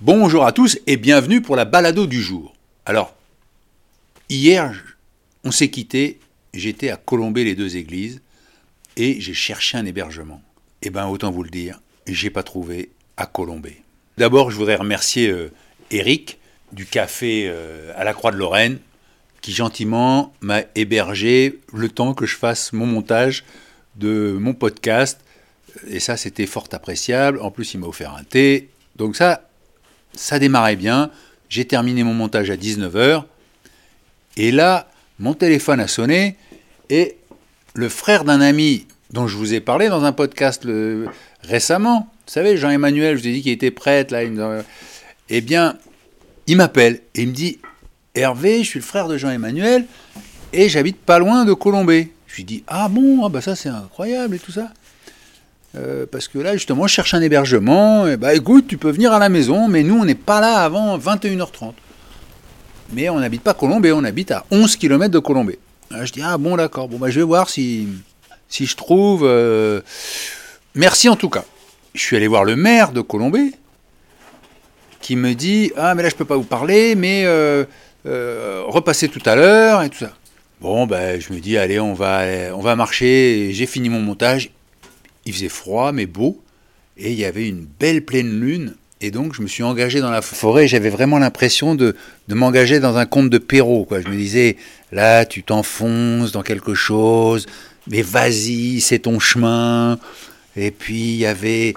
Bonjour à tous et bienvenue pour la balado du jour. Alors, hier, on s'est quitté, j'étais à Colomber les deux églises et j'ai cherché un hébergement. Eh ben, autant vous le dire, j'ai pas trouvé à Colomber. D'abord, je voudrais remercier euh, Eric du café euh, à la Croix de Lorraine qui gentiment m'a hébergé le temps que je fasse mon montage de mon podcast. Et ça, c'était fort appréciable. En plus, il m'a offert un thé. Donc ça, ça démarrait bien. J'ai terminé mon montage à 19h. Et là, mon téléphone a sonné et le frère d'un ami dont je vous ai parlé dans un podcast récemment, vous savez, Jean-Emmanuel, je vous ai dit qu'il était prêtre, là, eh bien, il m'appelle et il me dit Hervé, je suis le frère de Jean-Emmanuel et j'habite pas loin de Colombay. Je lui dis Ah bon, ah bah ça c'est incroyable et tout ça. Euh, parce que là, justement, je cherche un hébergement. Et bah écoute, tu peux venir à la maison, mais nous, on n'est pas là avant 21h30. Mais on n'habite pas Colombay, on habite à 11 km de Colombay. je dis Ah bon, d'accord, bon, bah je vais voir si, je trouve. Euh, merci en tout cas. Je suis allé voir le maire de Colombay qui me dit Ah, mais là, je peux pas vous parler, mais. Euh, euh, repasser tout à l'heure et tout ça. Bon, ben, je me dis, allez, on va, on va marcher. J'ai fini mon montage. Il faisait froid, mais beau. Et il y avait une belle pleine lune. Et donc, je me suis engagé dans la forêt. J'avais vraiment l'impression de, de m'engager dans un conte de Perrault. Quoi. Je me disais, là, tu t'enfonces dans quelque chose. Mais vas-y, c'est ton chemin. Et puis, il y avait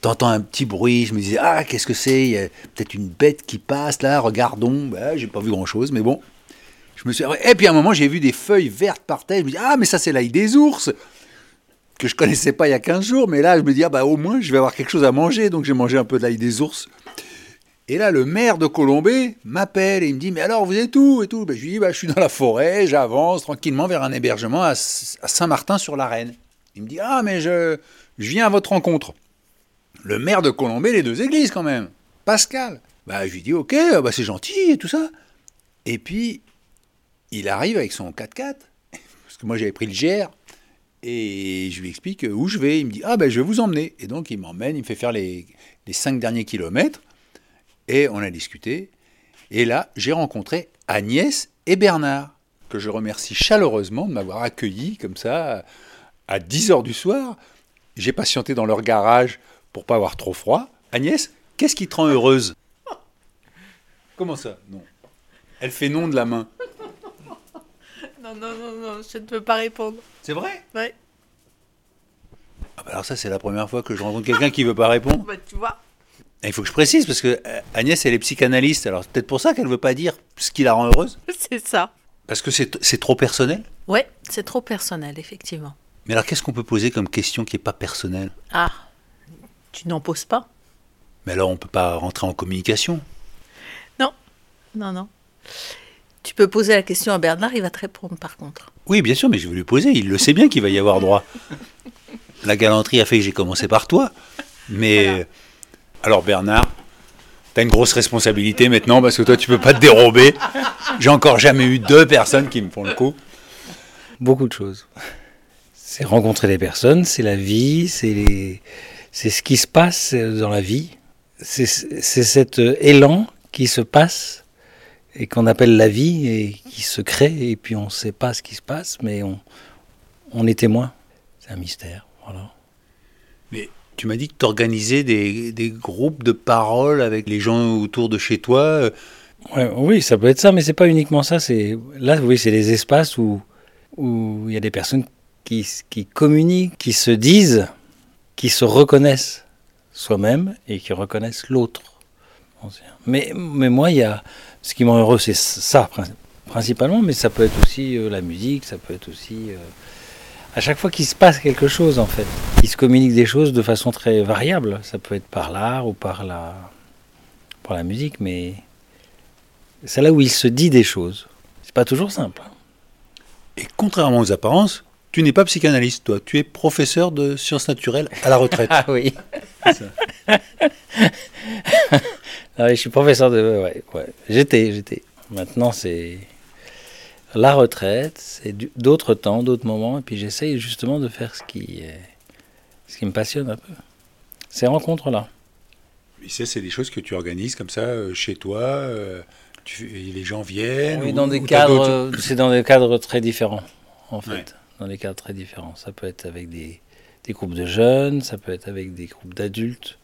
t'entends un petit bruit, je me disais, ah, qu'est-ce que c'est? Il y a peut-être une bête qui passe là, regardons. Bah, j'ai pas vu grand-chose, mais bon. Je me suis... Et puis à un moment, j'ai vu des feuilles vertes par terre. Je me dis, ah, mais ça, c'est l'ail des ours que je connaissais pas il y a 15 jours. Mais là, je me dis, ah, bah, au moins, je vais avoir quelque chose à manger. Donc, j'ai mangé un peu de l'ail des ours. Et là, le maire de Colombay m'appelle et il me dit, mais alors, vous êtes où et tout? Ben, Je lui dis, bah, je suis dans la forêt, j'avance tranquillement vers un hébergement à, Saint-Martin-sur-la-Reine. Il me dit, ah, mais je, je viens à votre rencontre le maire de Colombay, les deux églises quand même, Pascal. Bah, je lui dis, ok, bah, c'est gentil et tout ça. Et puis, il arrive avec son 4x4, parce que moi j'avais pris le GR, et je lui explique où je vais. Il me dit, ah ben je vais vous emmener. Et donc il m'emmène, il me fait faire les, cinq derniers kilomètres, et on a discuté. Et là, j'ai rencontré Agnès et Bernard, que je remercie chaleureusement de m'avoir accueilli comme ça à 10 h du soir. J'ai patienté dans leur garage pour pas avoir trop froid. Agnès, qu'est-ce qui te rend heureuse? Comment ça? Non. Elle fait non de la main. Non, non, non, non, je ne peux pas répondre. C'est vrai? Oui. Ah bah alors ça, c'est la première fois que je rencontre quelqu'un qui veut pas répondre. Bah, tu vois. il faut que je précise, parce que euh, Agnès, elle est psychanalyste, alors c'est peut-être pour ça qu'elle veut pas dire ce qui la rend heureuse. C'est ça. Parce que c'est trop personnel? Ouais, c'est trop personnel, effectivement. Mais alors, qu'est-ce qu'on peut poser comme question qui n'est pas personnelle? Ah, tu n'en poses pas. Mais alors on ne peut pas rentrer en communication. Non, non, non. Tu peux poser la question à Bernard, il va te répondre par contre. Oui, bien sûr, mais je vais lui poser. Il le sait bien qu'il va y avoir droit. La galanterie a fait que j'ai commencé par toi. Mais alors Bernard, tu as une grosse responsabilité maintenant parce que toi tu peux pas te dérober. J'ai encore jamais eu deux personnes qui me font le coup. Beaucoup de choses. C'est rencontrer des personnes, c'est la vie, c'est les c'est ce qui se passe dans la vie. C'est cet élan qui se passe et qu'on appelle la vie et qui se crée et puis on ne sait pas ce qui se passe mais on, on est témoin. C'est un mystère. Voilà. Mais tu m'as dit que tu organisais des, des, groupes de parole avec les gens autour de chez toi. oui, ça peut être ça, mais c'est pas uniquement ça. C'est là, oui, c'est des espaces où où il y a des personnes qui, qui communiquent, qui se disent qui se reconnaissent soi-même et qui reconnaissent l'autre. Mais, mais moi, il y a, ce qui me rend heureux, c'est ça principalement, mais ça peut être aussi euh, la musique, ça peut être aussi... Euh, À chaque fois qu'il se passe quelque chose, en fait, il se communique des choses de façon très variable. Ça peut être par l'art ou par la, par la musique, mais c'est là où il se dit des choses. C'est pas toujours simple. Et contrairement aux apparences, tu n'es pas psychanalyste, toi. Tu es professeur de sciences naturelles à la retraite. Ah oui. Ah oui, je suis professeur de. Ouais, ouais. J'étais, j'étais. Maintenant, c'est la retraite, c'est d'autres temps, d'autres moments, et puis j'essaye justement de faire ce qui, est- ce qui me passionne un peu. Ces rencontres-là. Et ça, c'est des choses que tu organises comme ça euh, chez toi. euh, tu, les gens viennent. Oui, ou- dans des ou cadres, c'est dans des cadres très différents, en fait. Ouais. Dans des cadres très différents. Ça peut être avec des, des groupes de jeunes, ça peut être avec des groupes d'adultes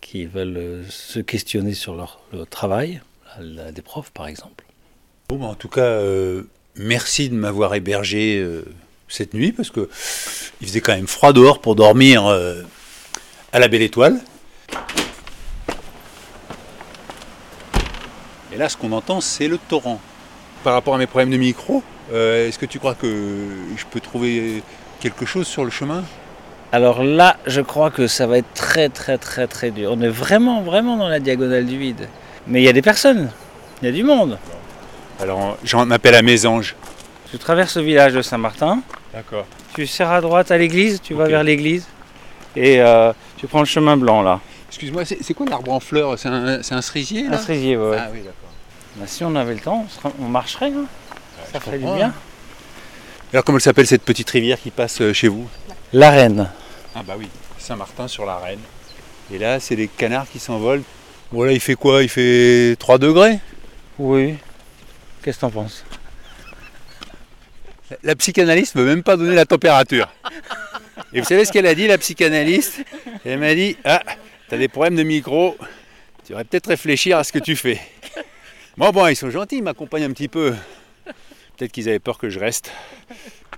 qui veulent euh, se questionner sur leur, leur travail, des profs par exemple. Bon, bah, en tout cas, euh, merci de m'avoir hébergé euh, cette nuit parce que il faisait quand même froid dehors pour dormir euh, à la belle étoile. Et là, ce qu'on entend, c'est le torrent. Par rapport à mes problèmes de micro, euh, est-ce que tu crois que je peux trouver quelque chose sur le chemin? Alors là, je crois que ça va être très très très très dur. On est vraiment vraiment dans la diagonale du vide. Mais il y a des personnes, il y a du monde. Alors, j'en appelle à mes anges. Tu traverses le village de Saint-Martin, D'accord. tu serres à droite à l'église, tu vas vers l'église et euh, tu prends le chemin blanc là. Excuse-moi, c'est quoi l'arbre en fleurs? C'est un, cerisier Un cerisier, ouais. Ah oui, d'accord. Bah, si on avait le temps, on, serait- on marcherait. hein. Ça ferait du bien. Alors, comment elle s'appelle cette petite rivière qui passe euh, chez vous? La reine. Ah bah oui, Saint-Martin sur la Reine. Et là, c'est les canards qui s'envolent. Voilà, il fait quoi? Il fait 3 degrés? Oui. Qu'est-ce que t'en penses? La psychanalyste ne veut même pas donner la température. Et vous savez ce qu'elle a dit, la psychanalyste? Elle m'a dit Ah, t'as des problèmes de micro, tu devrais peut-être réfléchir à ce que tu fais. Bon, bon, ils sont gentils, ils m'accompagnent un petit peu. Peut-être qu'ils avaient peur que je reste.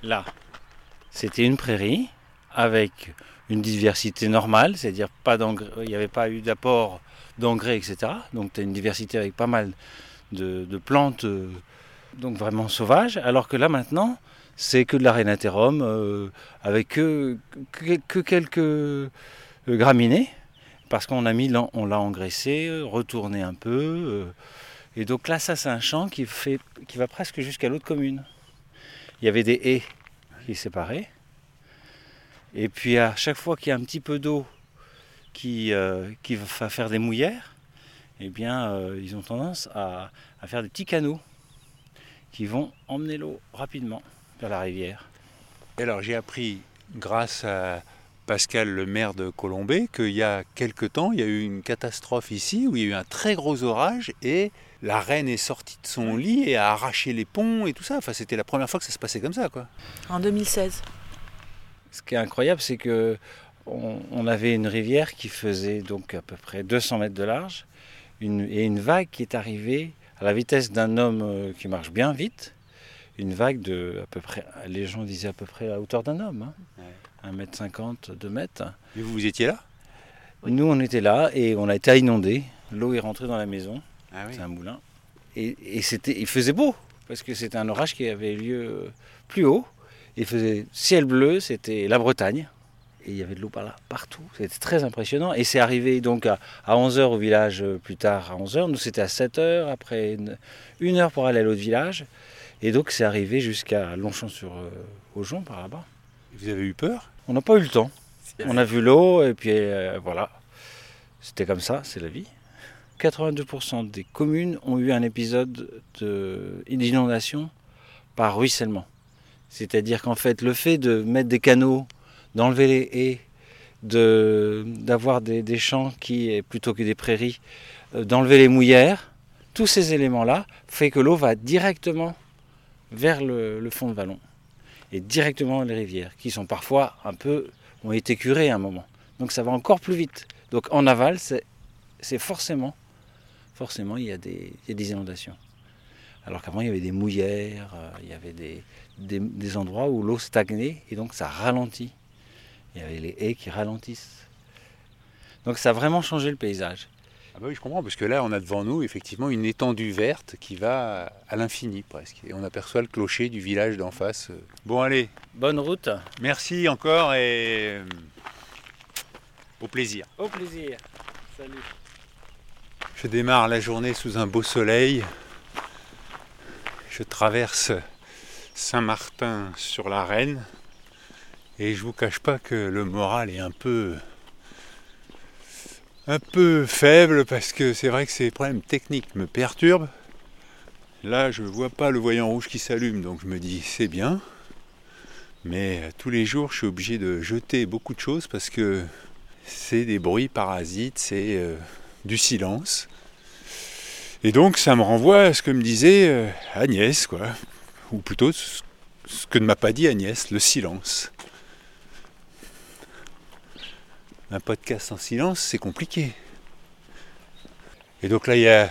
Là, c'était une prairie avec une diversité normale, c'est-à-dire pas d'engrais, il n'y avait pas eu d'apport d'engrais, etc. Donc tu as une diversité avec pas mal de, plantes, euh, donc vraiment sauvages. Alors que là maintenant, c'est que de la rhénaterum, euh, avec que, que, que quelques euh, graminées, parce qu'on a mis, on l'a engraissé, retourné un peu. et donc là, ça c'est un champ qui, fait, qui va presque jusqu'à l'autre commune. Il y avait des haies qui séparaient. Et puis à chaque fois qu'il y a un petit peu d'eau qui, euh, qui va faire des mouillères, eh bien euh, ils ont tendance à, à faire des petits canaux qui vont emmener l'eau rapidement vers la rivière. Et alors, j'ai appris, grâce à Pascal, le maire de Colombay, qu'il y a quelque temps, il y a eu une catastrophe ici où il y a eu un très gros orage et la reine est sortie de son lit et a arraché les ponts et tout ça. Enfin, c'était la première fois que ça se passait comme ça, quoi. En 2016. Ce qui est incroyable, c'est que on, on avait une rivière qui faisait donc à peu près 200 mètres de large, une- et une vague qui est arrivée à la vitesse d'un homme euh, qui marche bien vite, une vague de à peu près, les gens disaient à peu près à la hauteur d'un homme, hein, 1m50, 2 mètres. Et vous, vous étiez là? Nous, on était là et on a été inondés. L'eau est rentrée dans la maison, Ah c'est un moulin. Et, et c'était, il faisait beau, parce que c'était un orage qui avait lieu plus haut. Il faisait ciel bleu, c'était la Bretagne. Et il y avait de l'eau par là, partout. C'était très impressionnant. Et c'est arrivé donc à, 11h au village euh, plus tard, à 11h. Nous, c'était à 7h, après une, une heure pour aller à l'autre village. Et donc, c'est arrivé jusqu'à Longchamp-sur-Aujon, par là-bas. Vous avez eu peur? On n'a pas eu le temps. On a vu l'eau et puis euh, voilà. C'était comme ça, c'est la vie. 82% des communes ont eu un épisode de- d'inondation par ruissellement. C'est-à-dire qu'en fait, le fait de mettre des canaux, d'enlever les haies, d'avoir des, champs qui, plutôt que des prairies, euh, d'enlever les mouillères, tous ces éléments-là fait que l'eau va directement vers le, fond de vallon et directement les rivières, qui sont parfois un peu, ont été curées à un moment. Donc ça va encore plus vite. Donc en aval, c'est forcément, forcément, il y, a des, il y a des inondations. Alors qu'avant, il y avait des mouillères, euh, il y avait des, des, des endroits où l'eau stagnait, et donc ça ralentit. Il y avait les haies qui ralentissent. Donc ça a vraiment changé le paysage. Ah bah oui, je comprends, parce que là, on a devant nous effectivement une étendue verte qui va à l'infini presque. Et on aperçoit le clocher du village d'en face. Bon, allez, Bonne route. merci encore et euh, au plaisir. Au plaisir. Salut. Je démarre la journée sous un beau soleil. Je traverse Saint-Martin sur la Reine. Et je vous cache pas que le moral est un peu un peu faible parce que c'est vrai que ces problèmes techniques me perturbent. Là, je vois pas le voyant rouge qui s'allume, donc je me dis c'est bien. Mais euh, tous les jours, je suis obligé de jeter beaucoup de choses parce que c'est des bruits parasites, c'est euh, du silence. Et donc ça me renvoie à ce que me disait euh, Agnès, quoi. Ou plutôt ce que ne m'a pas dit Agnès, le silence. Un podcast en silence, c'est compliqué. Et donc là, il y a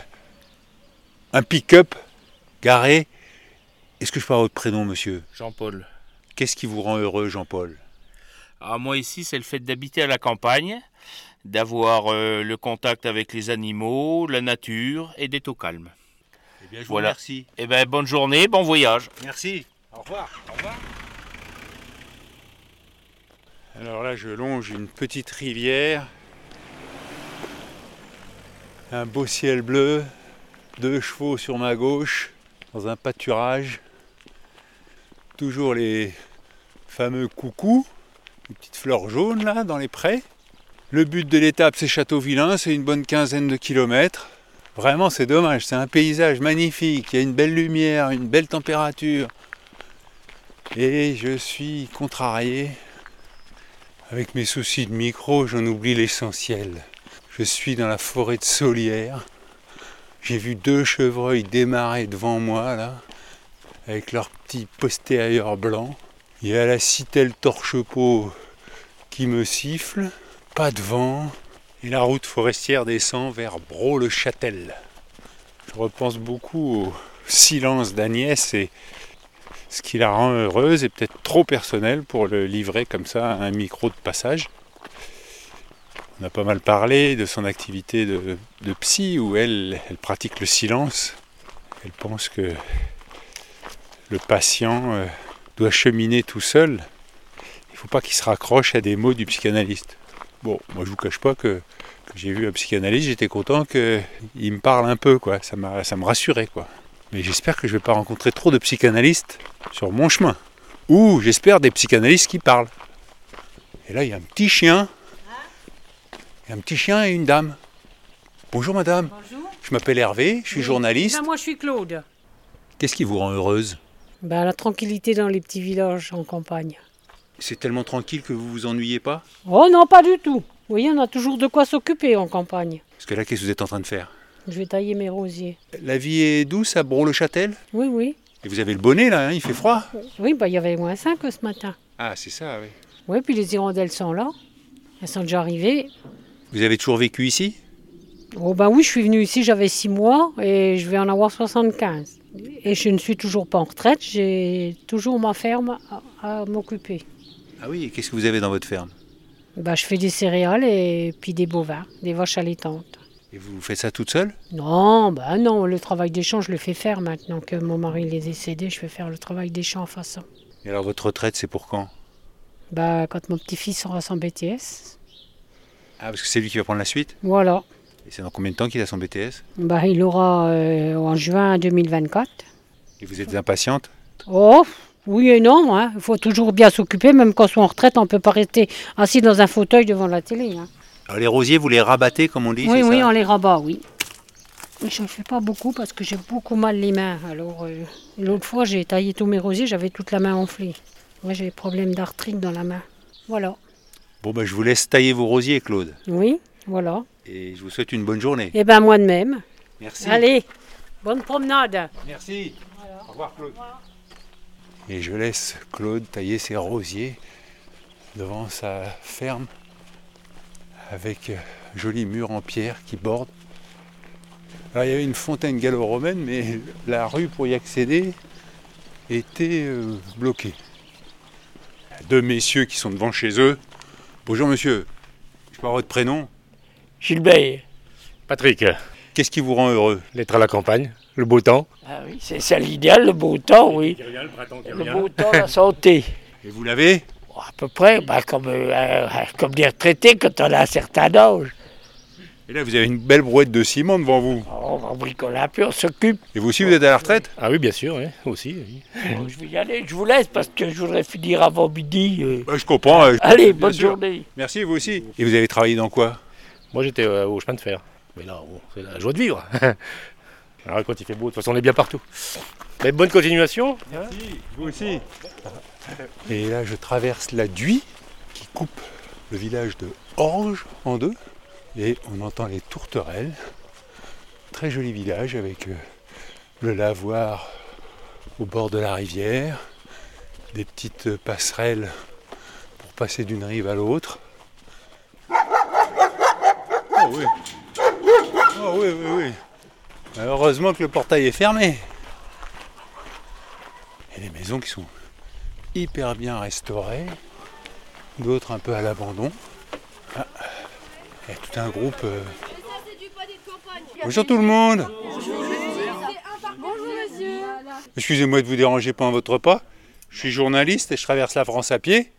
un pick-up garé. Est-ce que je avoir votre prénom, monsieur? Jean-Paul. Qu'est-ce qui vous rend heureux, Jean-Paul? Ah, moi ici, c'est le fait d'habiter à la campagne, d'avoir euh, le contact avec les animaux, la nature et d'être au calme. Eh bien, je Voilà. remercie. Eh ben, bonne journée, bon voyage. Merci. Au revoir. Au revoir. Alors là, je longe une petite rivière. Un beau ciel bleu. Deux chevaux sur ma gauche. Dans un pâturage. Toujours les fameux coucous. Les petites fleurs jaunes là dans les prés. Le but de l'étape, c'est Château-Vilain. C'est une bonne quinzaine de kilomètres. Vraiment, c'est dommage. C'est un paysage magnifique. Il y a une belle lumière, une belle température. Et je suis contrarié. Avec mes soucis de micro, j'en oublie l'essentiel. Je suis dans la forêt de Solière. J'ai vu deux chevreuils démarrer devant moi, là, avec leurs petits postérieurs blancs. Il y a la citelle torche-peau qui me siffle. Pas de vent. Et la route forestière descend vers Bro-le-Châtel. Je repense beaucoup au silence d'Agnès et ce qui la rend heureuse est peut-être trop personnel pour le livrer comme ça à un micro de passage. On a pas mal parlé de son activité de, psy où elle, elle pratique le silence. Elle pense que le patient euh, doit cheminer tout seul. Il ne faut pas qu'il se raccroche à des mots du psychanalyste. Bon, moi je vous cache pas que, que j'ai vu un psychanalyste, j'étais content qu'il me parle un peu, quoi. Ça, m'a- ça me rassurait, quoi. Mais j'espère que je ne vais pas rencontrer trop de psychanalystes sur mon chemin. Ou j'espère des psychanalystes qui parlent. Et là, il y a un petit chien. Il y a un petit chien et une dame. Bonjour madame, Bonjour. je m'appelle Hervé, je suis journaliste. Ben, moi, je suis Claude. Qu'est-ce qui vous rend heureuse? Ben, la tranquillité dans les petits villages en campagne. C'est tellement tranquille que vous vous ennuyez pas Oh non, pas du tout. Vous voyez, on a toujours de quoi s'occuper en campagne. Parce que là, qu'est-ce que vous êtes en train de faire Je vais tailler mes rosiers. La vie est douce à Bron-le-Châtel Oui, oui. Et vous avez le bonnet là, hein, il fait froid Oui, ben, il y avait moins 5 ce matin. Ah, c'est ça, oui. Oui, puis les hirondelles sont là. Elles sont déjà arrivées. Vous avez toujours vécu ici Oh ben oui, je suis venue ici, j'avais 6 mois et je vais en avoir 75. Et je ne suis toujours pas en retraite, j'ai toujours ma ferme à, à m'occuper. Ah oui, et qu'est-ce que vous avez dans votre ferme? Ben, je fais des céréales et puis des bovins, des vaches allaitantes. Et vous faites ça toute seule? Non, ben non, le travail des champs, je le fais faire maintenant que mon mari est décédé, je fais faire le travail des champs en façon. Et alors votre retraite, c'est pour quand? Ben, quand mon petit-fils aura son BTS, Ah, parce que c'est lui qui va prendre la suite? Voilà. Et c'est dans combien de temps qu'il a son BTS Ben, il aura euh, en juin 2024. Et vous êtes impatiente? Oh, oui et non, hein. il faut toujours bien s'occuper, même quand on est en retraite, on ne peut pas rester assis dans un fauteuil devant la télé. hein. Alors les rosiers, vous les rabattez comme on dit Oui, oui, ça on les rabat, oui. Mais Je ne fais pas beaucoup parce que j'ai beaucoup mal les mains. Alors, euh, l'autre fois, j'ai taillé tous mes rosiers, j'avais toute la main enflée. Moi, j'ai des problèmes d'arthrite dans la main. Voilà. Bon, ben je vous laisse tailler vos rosiers, Claude. Oui, voilà. Et je vous souhaite une bonne journée. Et ben moi de même. Merci. Allez, bonne promenade. Merci. Au revoir, Claude. Et je laisse Claude tailler ses rosiers devant sa ferme avec un joli mur en pierre qui borde. Alors, il y avait une fontaine gallo-romaine, mais la rue pour y accéder était euh, bloquée. Deux messieurs qui sont devant chez eux. Bonjour monsieur, je avoir votre prénom Gilbert, Patrick, Qu'est-ce qui vous rend heureux? L'être à la campagne, le beau temps. Ah oui, c'est ça l'idéal, le beau temps, oui. le printemps qui Le beau temps, la santé. Et vous l'avez Bon, à peu près, bah, comme, euh, euh, comme des retraités quand on a un certain âge. Et là, vous avez une belle brouette de ciment devant vous. On va bricoler un peu, on s'occupe. Et vous aussi, vous êtes à la retraite? Ah oui, bien sûr, oui, aussi. oui. Bon, je vais y aller, je vous laisse parce que je voudrais finir avant midi. euh. Ouais, Je comprends. euh, Allez, bien bonne sûr. journée. Merci, vous aussi. Et vous avez travaillé dans quoi? Moi, j'étais euh, au chemin de fer. Mais là, bon, c'est la joie de vivre. Alors, quand il fait beau, de toute façon, on est bien partout. Mais bonne continuation. Vous aussi. Et là, je traverse la Duy qui coupe le village de Orge en deux. Et on entend les tourterelles. Très joli village avec euh, le lavoir au bord de la rivière, des petites euh, passerelles pour passer d'une rive à l'autre. Oh oui. Oh oui, oui, oui. Heureusement que le portail est fermé. Et des maisons qui sont hyper bien restaurées, d'autres un peu à l'abandon. Ah, Il y a tout un groupe. euh. Bonjour tout le monde Excusez-moi de vous déranger pendant votre repas. Je suis journaliste et je traverse la France à pied.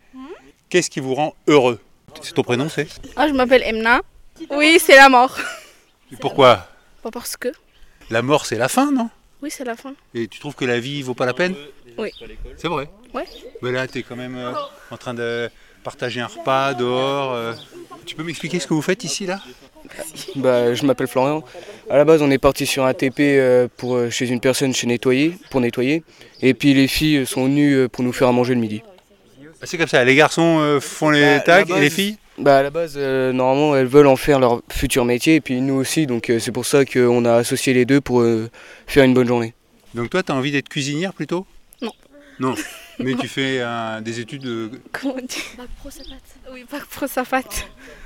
Qu'est-ce qui vous rend heureux? C'est ton prénom, c'est? Ah, je m'appelle Emna. Oui, c'est la mort. Et Pourquoi? Pas parce que. La mort, c'est la fin, non? Oui, c'est la fin. Et tu trouves que la vie vaut pas la peine? Oui. C'est vrai Ouais. Mais là, tu es quand même euh, en train de partager un repas dehors. euh. Tu peux m'expliquer ce que vous faites ici, là? Bah, je m'appelle Florian. À la base, on est parti sur un TP euh, pour, euh, chez une personne chez nettoyer, pour nettoyer. Et puis les filles sont venues euh, pour nous faire à manger le midi. Ah, C'est comme ça, les garçons euh, font les Bah, tags la et les base- filles? Bah, à la base, euh, normalement, elles veulent en faire leur futur métier, et puis nous aussi. Donc euh, c'est pour ça qu'on a associé les deux pour euh, faire une bonne journée. Donc toi, tu as envie d'être cuisinière plutôt? Non. Non, mais tu fais euh, des études de... Comment on dit? Bac pro Sapat. Oui, bac pro Sapat.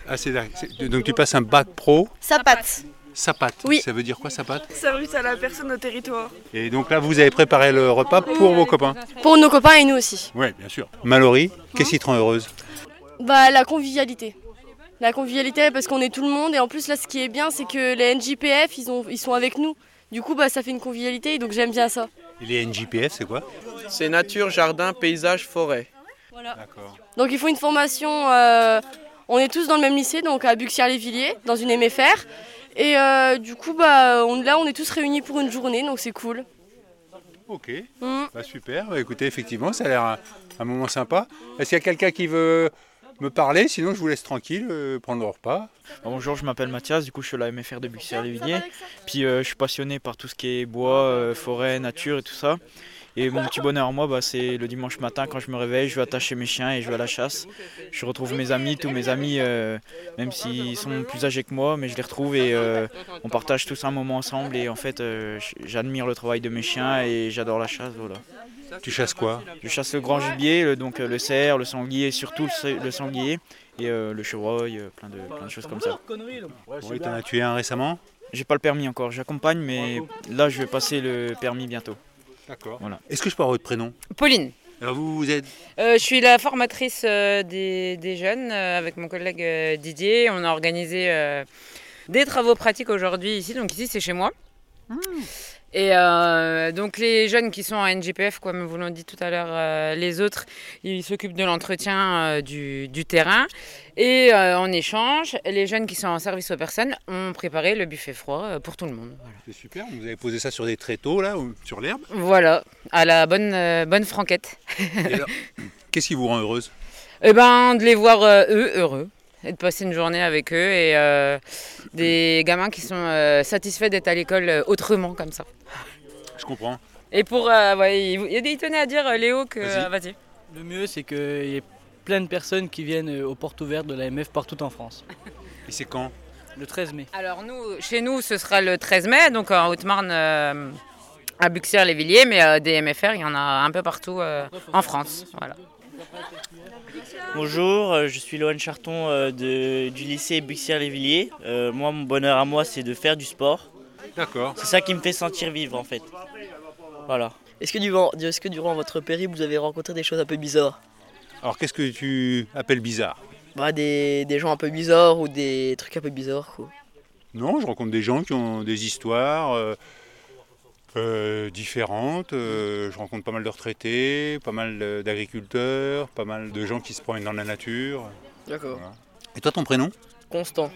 Ah, c'est là- Donc tu passes un bac pro? Sapat. SAPAT. Oui. Ça veut dire quoi SAPAT Service à la personne au territoire. Et donc là, vous avez préparé le repas pour vos copains? Pour nos copains et nous aussi. Oui, bien sûr. Mallory, qu'est-ce qui te rend heureuse? Bah, la convivialité. La convivialité parce qu'on est tout le monde et en plus là ce qui est bien c'est que les NJPF ils, ont, ils sont avec nous. Du coup bah ça fait une convivialité donc j'aime bien ça. Et les NJPF, c'est quoi? C'est nature, jardin, paysage, forêt. D'accord. Donc il faut une formation, euh, on est tous dans le même lycée donc à Buxières-les-Villiers dans une MFR. Et euh, du coup bah on, là on est tous réunis pour une journée donc c'est cool. Ok, Mm. bah, super. Bah, écoutez, effectivement, ça a l'air un, un moment sympa. Est-ce qu'il y a quelqu'un qui veut me parler Sinon, je vous laisse tranquille, euh, prendre le repas. Bonjour, je m'appelle Mathias, du coup je suis à la MFR de Buxières-les-Villiers. Puis euh, je suis passionné par tout ce qui est bois, euh, forêt, nature et tout ça. Et mon petit bonheur à moi, bah, c'est le dimanche matin quand je me réveille, je vais attacher mes chiens et je vais à la chasse. Je retrouve mes amis, tous mes amis, euh, même s'ils sont plus âgés que moi, mais je les retrouve et euh, on partage tous un moment ensemble. Et en fait, euh, j'admire le travail de mes chiens et j'adore la chasse. Voilà. Tu chasses quoi Je chasse le grand gibier, le- donc euh, le cerf, le sanglier, surtout le, sa- le sanglier, et euh, le chevreuil, euh, plein, de, plein de choses comme ça. Oui, t'en as tué un récemment J'ai pas le permis encore, j'accompagne, mais là je vais passer le permis bientôt. D'accord. Voilà. Est-ce que je peux avoir votre prénom? Pauline. Alors vous, vous êtes? Euh, je suis la formatrice euh, des, des jeunes euh, avec mon collègue euh, Didier. On a organisé euh, des travaux pratiques aujourd'hui ici. Donc ici c'est chez moi. Et euh, donc les jeunes qui sont en NGPF, comme vous l'ont dit tout à l'heure, euh, les autres, ils s'occupent de l'entretien euh, du, du terrain. Et en échange, les jeunes qui sont en service aux personnes ont préparé le buffet froid pour tout le monde. Voilà. C'est super, vous avez posé ça sur des tréteaux, là, ou sur l'herbe? Voilà, à la bonne, bonne franquette. Qu'est-ce qui vous rend heureuse? Eh ben, de les voir eux heureux et de passer une journée avec eux et euh, des gamins qui sont euh, satisfaits d'être à l'école euh, autrement comme ça. Je comprends. Et pour, euh, ouais, il, il tenait à dire Léo que, Vas-y. Le mieux, c'est qu'il y ait plein de personnes qui viennent aux portes ouvertes de l'AMF partout en France. Et c'est quand? Le 13 mai. Alors nous, chez nous, ce sera le 13 mai, donc en Haute-Marne, euh, à Buxières-les-Villiers, mais euh, des MFR, il y en a un peu partout euh, en France. Voilà. Bonjour, euh, je suis Lohan Charton euh, de- du lycée Buxières-les-Villiers. Euh, moi, mon bonheur à moi, c'est de faire du sport. D'accord. C'est ça qui me fait sentir vivre en fait. Voilà. Est-ce que, durant, est-ce que durant votre périple, vous avez rencontré des choses un peu bizarres? Alors qu'est-ce que tu appelles bizarre? Bah, des, des gens un peu bizarres ou des trucs un peu bizarres quoi. Non, je rencontre des gens qui ont des histoires euh, euh, différentes. Euh, je rencontre pas mal de retraités, pas mal d'agriculteurs, pas mal de gens qui se promènent dans la nature. D'accord. Et toi, ton prénom? Constant.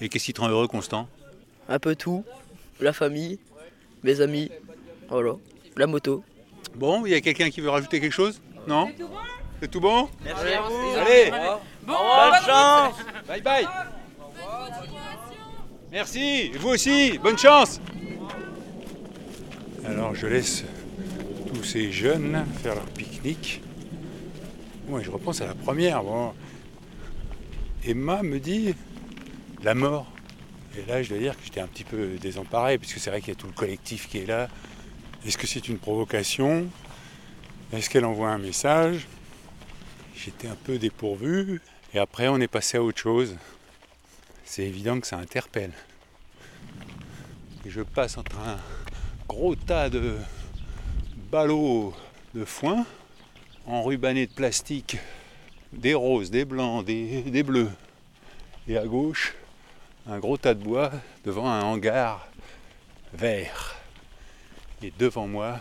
Et qu'est-ce qui te rend heureux, Constant? Un peu tout. La famille, mes amis, voilà. La moto. Bon, il y a quelqu'un qui veut rajouter quelque chose? Non? C'est tout bon? Merci à vous. Allez Bon, Bonne chance Bye bye Merci Et vous aussi Bonne chance Alors je laisse tous ces jeunes faire leur pique-nique. Moi je repense à la première. Emma me dit la mort. Et là je dois dire que j'étais un petit peu désemparé, puisque c'est vrai qu'il y a tout le collectif qui est là. Est-ce que c'est une provocation? Est-ce qu'elle envoie un message? J'étais un peu dépourvu. Et après on est passé à autre chose. C'est évident que ça interpelle. Et je passe entre un gros tas de ballots de foin enrubannés de plastique, des roses, des blancs, des, des bleus. Et à gauche, un gros tas de bois devant un hangar vert. Et devant moi,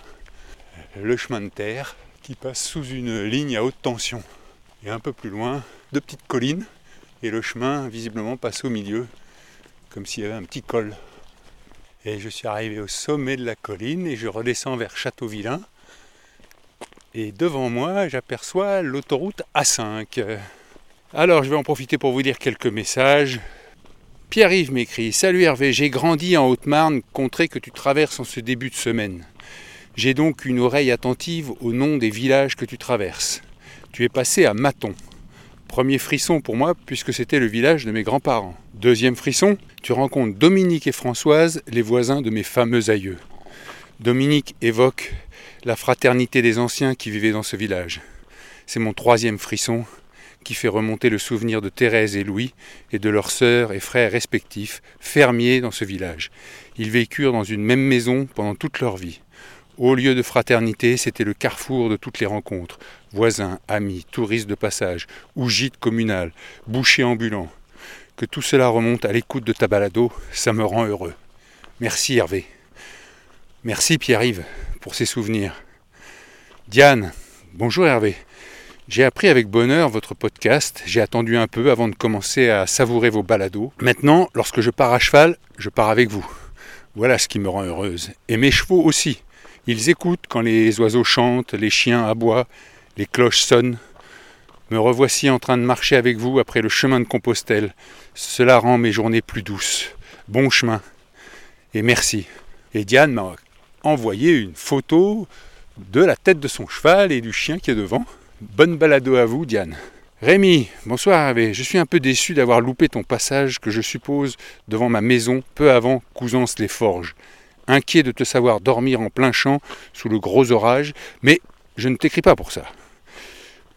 le chemin de terre qui passe sous une ligne à haute tension. Et un peu plus loin, deux petites collines. Et le chemin, visiblement, passe au milieu, comme s'il y avait un petit col. Et je suis arrivé au sommet de la colline et je redescends vers Châteauvillain. Et devant moi, j'aperçois l'autoroute A5. Alors, je vais en profiter pour vous dire quelques messages. Pierre-Yves m'écrit Salut Hervé, j'ai grandi en Haute-Marne, contrée que tu traverses en ce début de semaine. J'ai donc une oreille attentive au nom des villages que tu traverses. Tu es passé à Maton. Premier frisson pour moi, puisque c'était le village de mes grands-parents. Deuxième frisson, tu rencontres Dominique et Françoise, les voisins de mes fameux aïeux. Dominique évoque la fraternité des anciens qui vivaient dans ce village. C'est mon troisième frisson qui fait remonter le souvenir de Thérèse et Louis et de leurs sœurs et frères respectifs, fermiers dans ce village. Ils vécurent dans une même maison pendant toute leur vie. Au lieu de fraternité, c'était le carrefour de toutes les rencontres. Voisins, amis, touristes de passage, ou gîtes communal, bouchers ambulants. Que tout cela remonte à l'écoute de ta balado, ça me rend heureux. Merci Hervé. Merci Pierre-Yves pour ces souvenirs. Diane, bonjour Hervé. J'ai appris avec bonheur votre podcast, j'ai attendu un peu avant de commencer à savourer vos balados. Maintenant, lorsque je pars à cheval, je pars avec vous. Voilà ce qui me rend heureuse. Et mes chevaux aussi. Ils écoutent quand les oiseaux chantent, les chiens aboient, les cloches sonnent. Me revoici en train de marcher avec vous après le chemin de Compostelle. Cela rend mes journées plus douces. Bon chemin. Et merci. Et Diane m'a envoyé une photo de la tête de son cheval et du chien qui est devant. Bonne balado à vous, Diane. Rémi, bonsoir. Je suis un peu déçu d'avoir loupé ton passage que je suppose devant ma maison peu avant Cousance les Forges. Inquiet de te savoir dormir en plein champ sous le gros orage, mais je ne t'écris pas pour ça.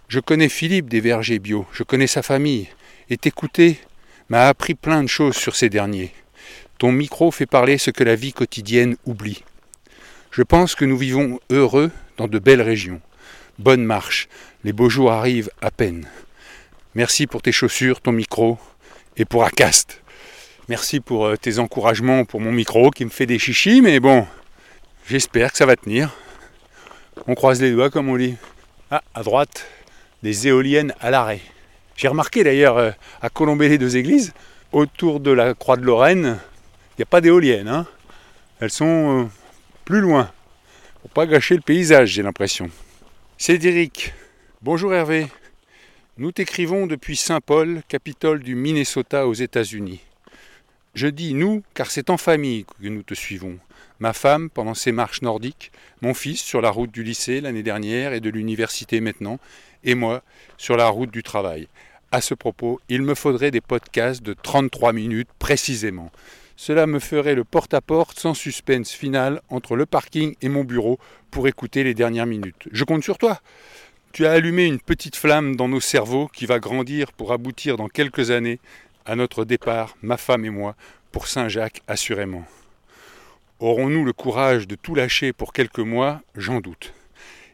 Je connais Philippe des vergers bio, je connais sa famille, et t'écouter m'a appris plein de choses sur ces derniers. Ton micro fait parler ce que la vie quotidienne oublie. Je pense que nous vivons heureux dans de belles régions. Bonne marche, les beaux jours arrivent à peine. Merci pour tes chaussures, ton micro et pour Acast. Merci pour euh, tes encouragements pour mon micro qui me fait des chichis, mais bon, j'espère que ça va tenir. On croise les doigts comme on dit. Ah, à droite, des éoliennes à l'arrêt. J'ai remarqué d'ailleurs euh, à Colombey les deux églises, autour de la Croix de Lorraine, il n'y a pas d'éoliennes. hein. Elles sont euh, plus loin. Pour pas gâcher le paysage, j'ai l'impression. Cédric, bonjour Hervé. Nous t'écrivons depuis Saint-Paul, capitale du Minnesota aux États-Unis. Je dis nous car c'est en famille que nous te suivons. Ma femme pendant ses marches nordiques, mon fils sur la route du lycée l'année dernière et de l'université maintenant, et moi sur la route du travail. À ce propos, il me faudrait des podcasts de 33 minutes précisément. Cela me ferait le porte-à-porte sans suspense final entre le parking et mon bureau pour écouter les dernières minutes. Je compte sur toi. Tu as allumé une petite flamme dans nos cerveaux qui va grandir pour aboutir dans quelques années à notre départ, ma femme et moi, pour Saint-Jacques assurément. Aurons-nous le courage de tout lâcher pour quelques mois? J'en doute.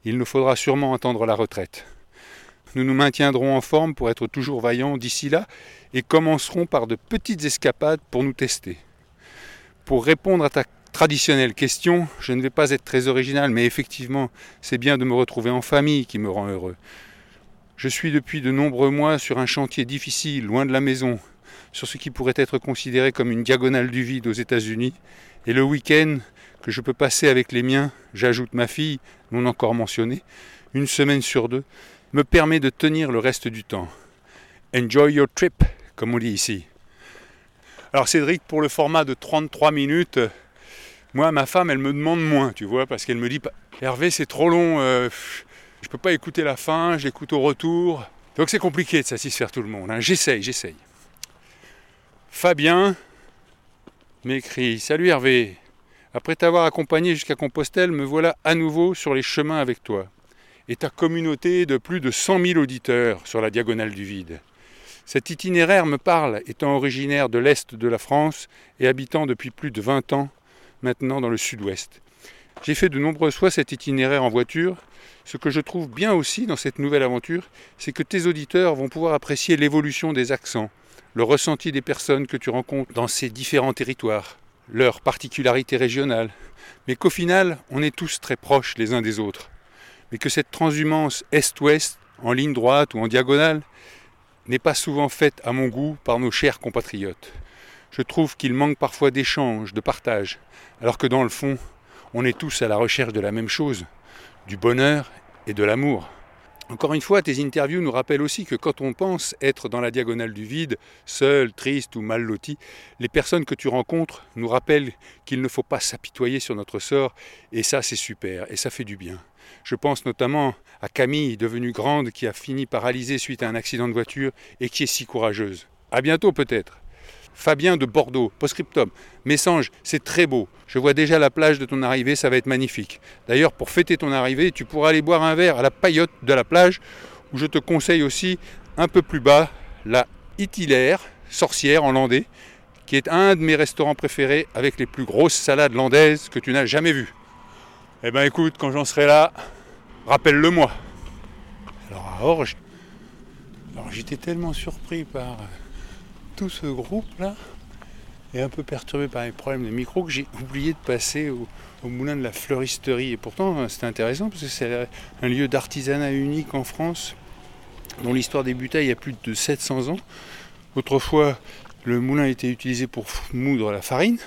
Il nous faudra sûrement attendre la retraite. Nous nous maintiendrons en forme pour être toujours vaillants d'ici là et commencerons par de petites escapades pour nous tester. Pour répondre à ta traditionnelle question, je ne vais pas être très original, mais effectivement, c'est bien de me retrouver en famille qui me rend heureux. Je suis depuis de nombreux mois sur un chantier difficile, loin de la maison, sur ce qui pourrait être considéré comme une diagonale du vide aux États-Unis, et le week-end que je peux passer avec les miens, j'ajoute ma fille, non encore mentionnée, une semaine sur deux, me permet de tenir le reste du temps. Enjoy your trip, comme on dit ici. Alors Cédric, pour le format de 33 minutes, moi, ma femme, elle me demande moins, tu vois, parce qu'elle me dit, Hervé, c'est trop long, euh, je peux pas écouter la fin, je l'écoute au retour. Donc c'est compliqué de satisfaire tout le monde. hein. J'essaye, j'essaye. Fabien m'écrit Salut Hervé, après t'avoir accompagné jusqu'à Compostelle, me voilà à nouveau sur les chemins avec toi. Et ta communauté de plus de 100 000 auditeurs sur la diagonale du vide. Cet itinéraire me parle, étant originaire de l'Est de la France et habitant depuis plus de 20 ans maintenant dans le Sud-Ouest. J'ai fait de nombreuses fois cet itinéraire en voiture. Ce que je trouve bien aussi dans cette nouvelle aventure, c'est que tes auditeurs vont pouvoir apprécier l'évolution des accents, le ressenti des personnes que tu rencontres dans ces différents territoires, leurs particularités régionales, mais qu'au final, on est tous très proches les uns des autres. Mais que cette transhumance Est-Ouest, en ligne droite ou en diagonale, n'est pas souvent faite à mon goût par nos chers compatriotes. Je trouve qu'il manque parfois d'échange, de partage, alors que dans le fond, on est tous à la recherche de la même chose, du bonheur et de l'amour. Encore une fois, tes interviews nous rappellent aussi que quand on pense être dans la diagonale du vide, seul, triste ou mal loti, les personnes que tu rencontres nous rappellent qu'il ne faut pas s'apitoyer sur notre sort, et ça c'est super, et ça fait du bien. Je pense notamment à Camille, devenue grande, qui a fini paralysée suite à un accident de voiture et qui est si courageuse. À bientôt peut-être. Fabien de Bordeaux, postscriptum. Messange, c'est très beau. Je vois déjà la plage de ton arrivée, ça va être magnifique. D'ailleurs, pour fêter ton arrivée, tu pourras aller boire un verre à la paillote de la plage, où je te conseille aussi, un peu plus bas, la Itilaire, sorcière en landais, qui est un de mes restaurants préférés avec les plus grosses salades landaises que tu n'as jamais vues. Eh ben écoute, quand j'en serai là, rappelle-le moi. Alors à Orge, alors j'étais tellement surpris par euh, tout ce groupe-là et un peu perturbé par les problèmes de micro que j'ai oublié de passer au, moulin de la fleuristerie. Et pourtant, euh, c'était intéressant parce que c'est un lieu d'artisanat unique en France dont l'histoire débuta il y a plus de 700 ans. Autrefois, le moulin était utilisé pour moudre la farine.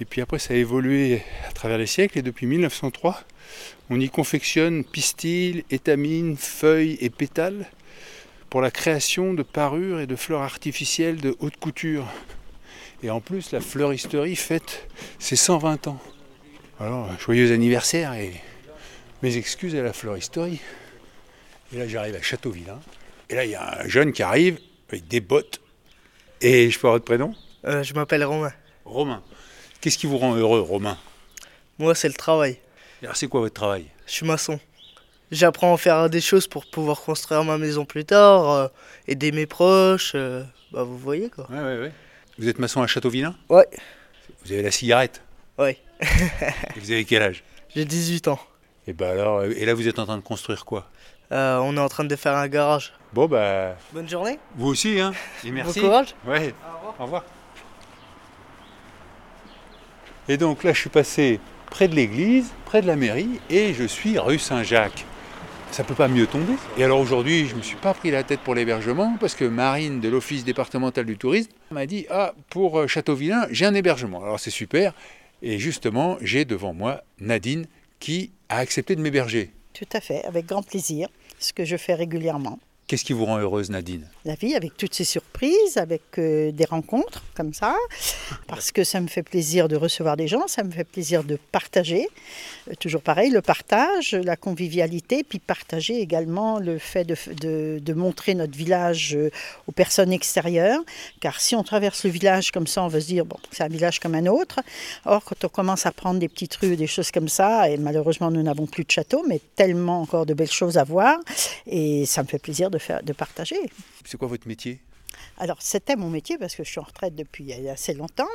Et puis après, ça a évolué à travers les siècles. Et depuis 1903, on y confectionne pistils, étamines, feuilles et pétales pour la création de parures et de fleurs artificielles de haute couture. Et en plus, la fleuristerie fête ses 120 ans. Alors, joyeux anniversaire et mes excuses à la fleuristerie. Et là, j'arrive à Châteauvillain. Et là, il y a un jeune qui arrive avec des bottes. Et je peux avoir votre prénom? Euh, je m'appelle Romain. Romain. Qu'est-ce qui vous rend heureux, Romain? Moi, c'est le travail. Alors, c'est quoi votre travail? Je suis maçon. J'apprends à faire des choses pour pouvoir construire ma maison plus tard, euh, aider mes proches. euh, bah, vous voyez quoi. Ouais, ouais, ouais. Vous êtes maçon à Châteauvillain Ouais. Vous avez la cigarette? Ouais. Et vous avez quel âge? J'ai 18 ans. Et bah alors, euh, et là vous êtes en train de construire quoi? Euh, on est en train de faire un garage. Bon bah. Bonne journée. Vous aussi, hein Et merci. Bon courage. Ouais. Au revoir. Et donc là, je suis passé près de l'église, près de la mairie, et je suis rue Saint-Jacques. Ça peut pas mieux tomber. Et alors aujourd'hui, je me suis pas pris la tête pour l'hébergement parce que Marine de l'Office départemental du tourisme m'a dit Ah, pour euh, Châteauvillain, j'ai un hébergement. Alors c'est super. Et justement, j'ai devant moi Nadine qui a accepté de m'héberger. Tout à fait, avec grand plaisir, ce que je fais régulièrement. Qu'est-ce qui vous rend heureuse, Nadine? La vie avec toutes ces surprises, avec euh, des rencontres comme ça, parce que ça me fait plaisir de recevoir des gens, ça me fait plaisir de partager. Euh, toujours pareil, le partage, la convivialité, puis partager également le fait de, montrer notre village euh, aux personnes extérieures. Car si on traverse le village comme ça, on va se dire, bon, c'est un village comme un autre. Or, quand on commence à prendre des petites rues, des choses comme ça, et malheureusement nous n'avons plus de château, mais tellement encore de belles choses à voir, et ça me fait plaisir de, faire, de partager. C'est quoi votre métier? Alors, c'était mon métier parce que je suis en retraite depuis assez longtemps.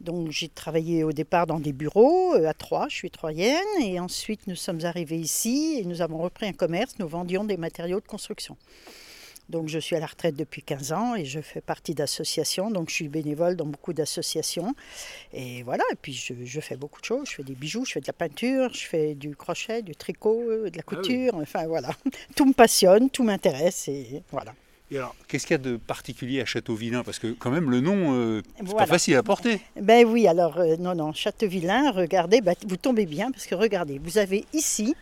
Donc, j'ai travaillé au départ dans des bureaux euh, à Troyes, je suis troyenne. Et ensuite, nous sommes arrivés ici et nous avons repris un commerce. Nous vendions des matériaux de construction. Donc je suis à la retraite depuis 15 ans et je fais partie d'associations. Donc je suis bénévole dans beaucoup d'associations. Et voilà, et puis je, je fais beaucoup de choses. Je fais des bijoux, je fais de la peinture, je fais du crochet, du tricot, euh, de la Ah oui. couture. Enfin voilà, tout me passionne, tout m'intéresse et voilà. Et alors, qu'est-ce qu'il y a de particulier à Châteauvillain Parce que quand même, le nom, euh, c'est Voilà. pas facile à porter. Ben oui, alors euh, non, non, Châteauvillain, regardez, ben, vous tombez bien parce que regardez, vous avez ici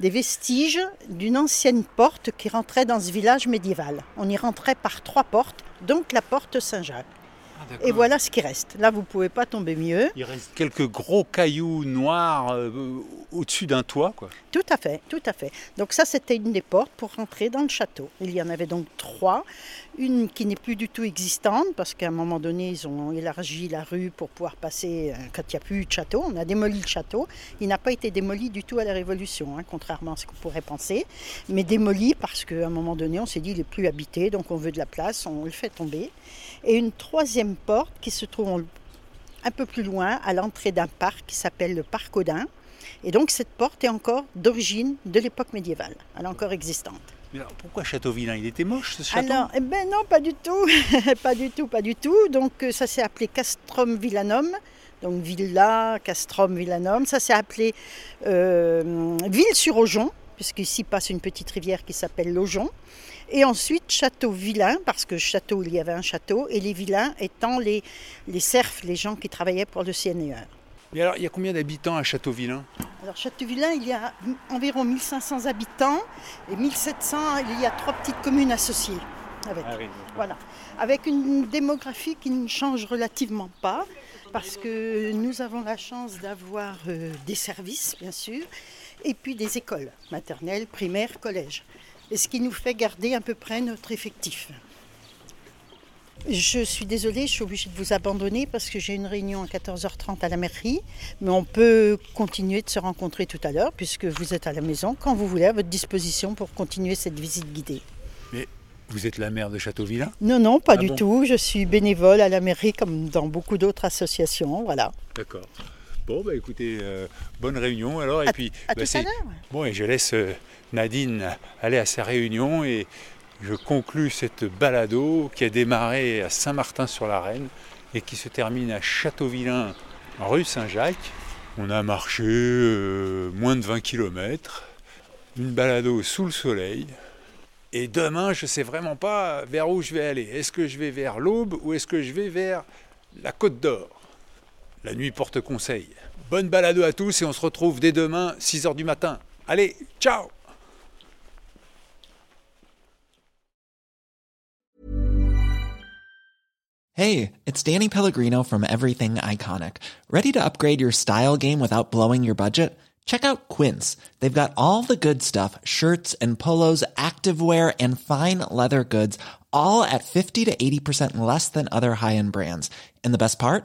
des vestiges d'une ancienne porte qui rentrait dans ce village médiéval. On y rentrait par trois portes, donc la porte Saint-Jacques. Et voilà ce qui reste. Là, vous pouvez pas tomber mieux. Il reste quelques gros cailloux noirs euh, au-dessus d'un toit, quoi. Tout à fait, tout à fait. Donc ça, c'était une des portes pour rentrer dans le château. Il y en avait donc trois. Une qui n'est plus du tout existante parce qu'à un moment donné, ils ont élargi la rue pour pouvoir passer euh, quand il n'y a plus eu de château. On a démoli le château. Il n'a pas été démoli du tout à la Révolution, hein, contrairement à ce qu'on pourrait penser. Mais démoli parce qu'à un moment donné, on s'est dit il n'est plus habité, donc on veut de la place, on le fait tomber. Et une troisième porte qui se trouve un peu plus loin, à l'entrée d'un parc qui s'appelle le Parc Audin. Et donc cette porte est encore d'origine de l'époque médiévale. Elle est encore existante. Mais alors, pourquoi Châteauvillain Il était moche, ce château? Alors, eh ben non, pas du tout, pas du tout, pas du tout. Donc euh, ça s'est appelé Castrum Villanum, donc villa, Castrum Villanum. Ça s'est appelé euh, Ville-sur-Aujon, puisqu'ici passe une petite rivière qui s'appelle l'Aujon. Et ensuite Château-Villain, parce que château, il y avait un château, et les vilains étant les, les serfs, les gens qui travaillaient pour le CNR. Mais alors, il y a combien d'habitants à Châteauvillain Alors Châteauvillain, il y a environ 1500 habitants et 1700, il y a trois petites communes associées. Avec. Voilà. Avec une démographie qui ne change relativement pas, parce que nous avons la chance d'avoir euh, des services, bien sûr, et puis des écoles maternelles, primaires, collèges. Et ce qui nous fait garder à peu près notre effectif. Je suis désolée, je suis obligée de vous abandonner parce que j'ai une réunion à 14h30 à la mairie, mais on peut continuer de se rencontrer tout à l'heure puisque vous êtes à la maison quand vous voulez à votre disposition pour continuer cette visite guidée. Mais vous êtes la maire de Châteauvillain Non, non, pas Ah du bon? tout. Je suis bénévole à la mairie comme dans beaucoup d'autres associations. Voilà. D'accord. Bon, bah écoutez, euh, bonne réunion alors. Et À- puis, à bah, tout à. Bon, et je laisse euh, Nadine aller à sa réunion et je conclus cette balado qui a démarré à Saint-Martin-sur-la-Reine et qui se termine à Châteauvillain, rue Saint-Jacques. On a marché euh, moins de 20 km, une balado sous le soleil. Et demain, je ne sais vraiment pas vers où je vais aller. Est-ce que je vais vers l'Aube ou est-ce que je vais vers la Côte d'Or? La nuit porte conseil. Bonne balado à tous et on se retrouve dès demain, 6h du matin. Allez, ciao Hey, it's Danny Pellegrino from Everything Iconic. Ready to upgrade your style game without blowing your budget? Check out Quince. They've got all the good stuff shirts and polos, activewear, and fine leather goods, all at 50 to 80% less than other high end brands. And the best part?